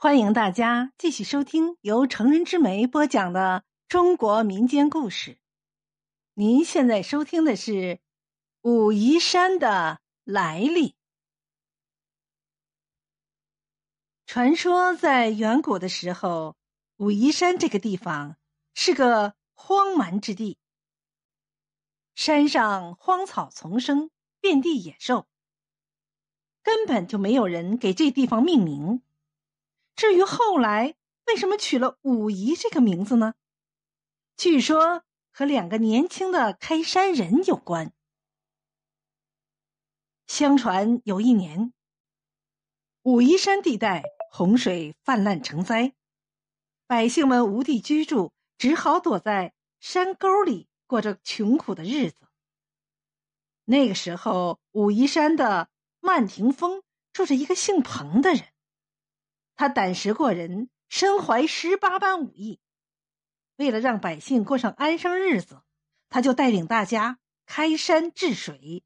欢迎大家继续收听由成人之美播讲的中国民间故事。您现在收听的是武夷山的来历。传说在远古的时候，武夷山这个地方是个荒蛮之地，山上荒草丛生，遍地野兽，根本就没有人给这地方命名。至于后来为什么取了武夷这个名字呢？据说和两个年轻的开山人有关。相传有一年，武夷山地带洪水泛滥成灾，百姓们无地居住，只好躲在山沟里过着穷苦的日子。那个时候，武夷山的曼亭峰住着一个姓彭的人。他胆识过人，身怀十八般武艺。为了让百姓过上安生日子，他就带领大家开山治水，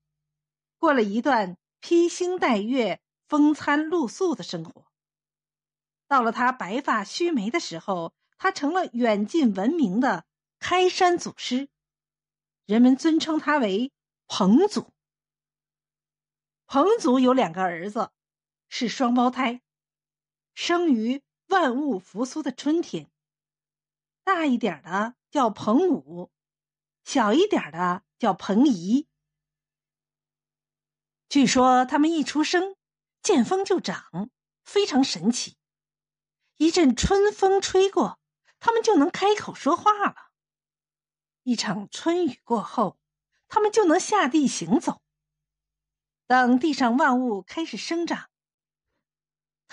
过了一段披星戴月、风餐露宿的生活。到了他白发须眉的时候，他成了远近闻名的开山祖师，人们尊称他为彭祖。彭祖有两个儿子，是双胞胎。生于万物复苏的春天。大一点的叫彭武，小一点的叫彭仪。据说他们一出生，见风就长，非常神奇。一阵春风吹过，他们就能开口说话了。一场春雨过后，他们就能下地行走。等地上万物开始生长。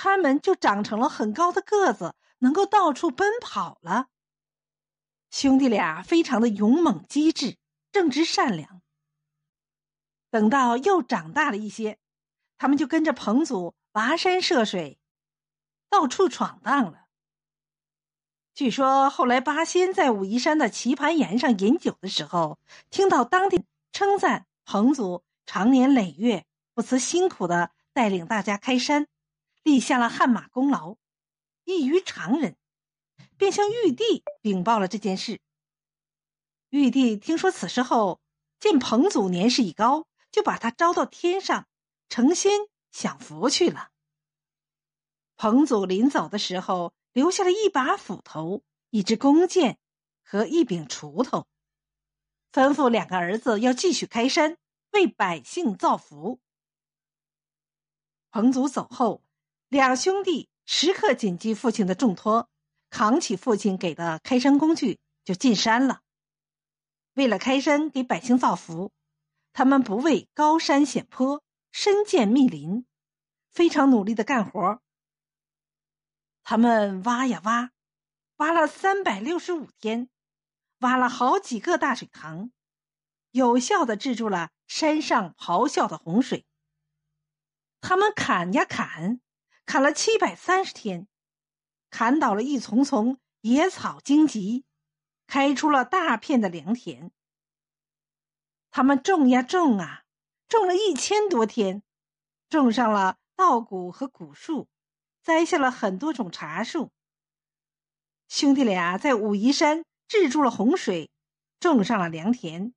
他们就长成了很高的个子，能够到处奔跑了。兄弟俩非常的勇猛机智、正直善良。等到又长大了一些，他们就跟着彭祖跋山涉水，到处闯荡了。据说后来八仙在武夷山的棋盘岩上饮酒的时候，听到当地称赞彭祖长年累月不辞辛苦的带领大家开山。立下了汗马功劳，异于常人，便向玉帝禀报了这件事。玉帝听说此事后，见彭祖年事已高，就把他招到天上成仙享福去了。彭祖临走的时候，留下了一把斧头、一支弓箭和一柄锄头，吩咐两个儿子要继续开山，为百姓造福。彭祖走后。两兄弟时刻谨记父亲的重托，扛起父亲给的开山工具就进山了。为了开山给百姓造福，他们不畏高山险坡、深涧密林，非常努力的干活。他们挖呀挖，挖了三百六十五天，挖了好几个大水塘，有效的制住了山上咆哮的洪水。他们砍呀砍。砍了七百三十天，砍倒了一丛丛野草荆棘，开出了大片的良田。他们种呀种啊，种了一千多天，种上了稻谷和古树，栽下了很多种茶树。兄弟俩在武夷山治住了洪水，种上了良田，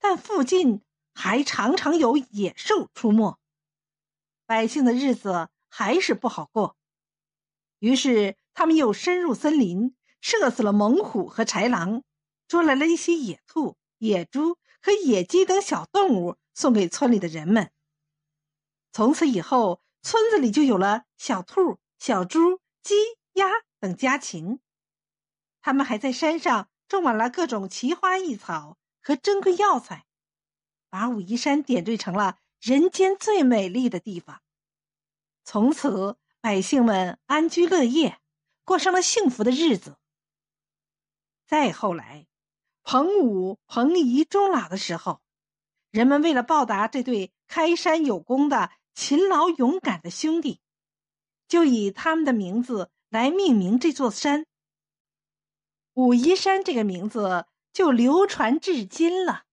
但附近还常常有野兽出没，百姓的日子。还是不好过，于是他们又深入森林，射死了猛虎和豺狼，捉来了一些野兔、野猪和野鸡等小动物，送给村里的人们。从此以后，村子里就有了小兔、小猪、鸡、鸭等家禽。他们还在山上种满了各种奇花异草和珍贵药材，把武夷山点缀成了人间最美丽的地方。从此，百姓们安居乐业，过上了幸福的日子。再后来，彭武、彭仪终老的时候，人们为了报答这对开山有功的勤劳勇敢的兄弟，就以他们的名字来命名这座山。武夷山这个名字就流传至今了。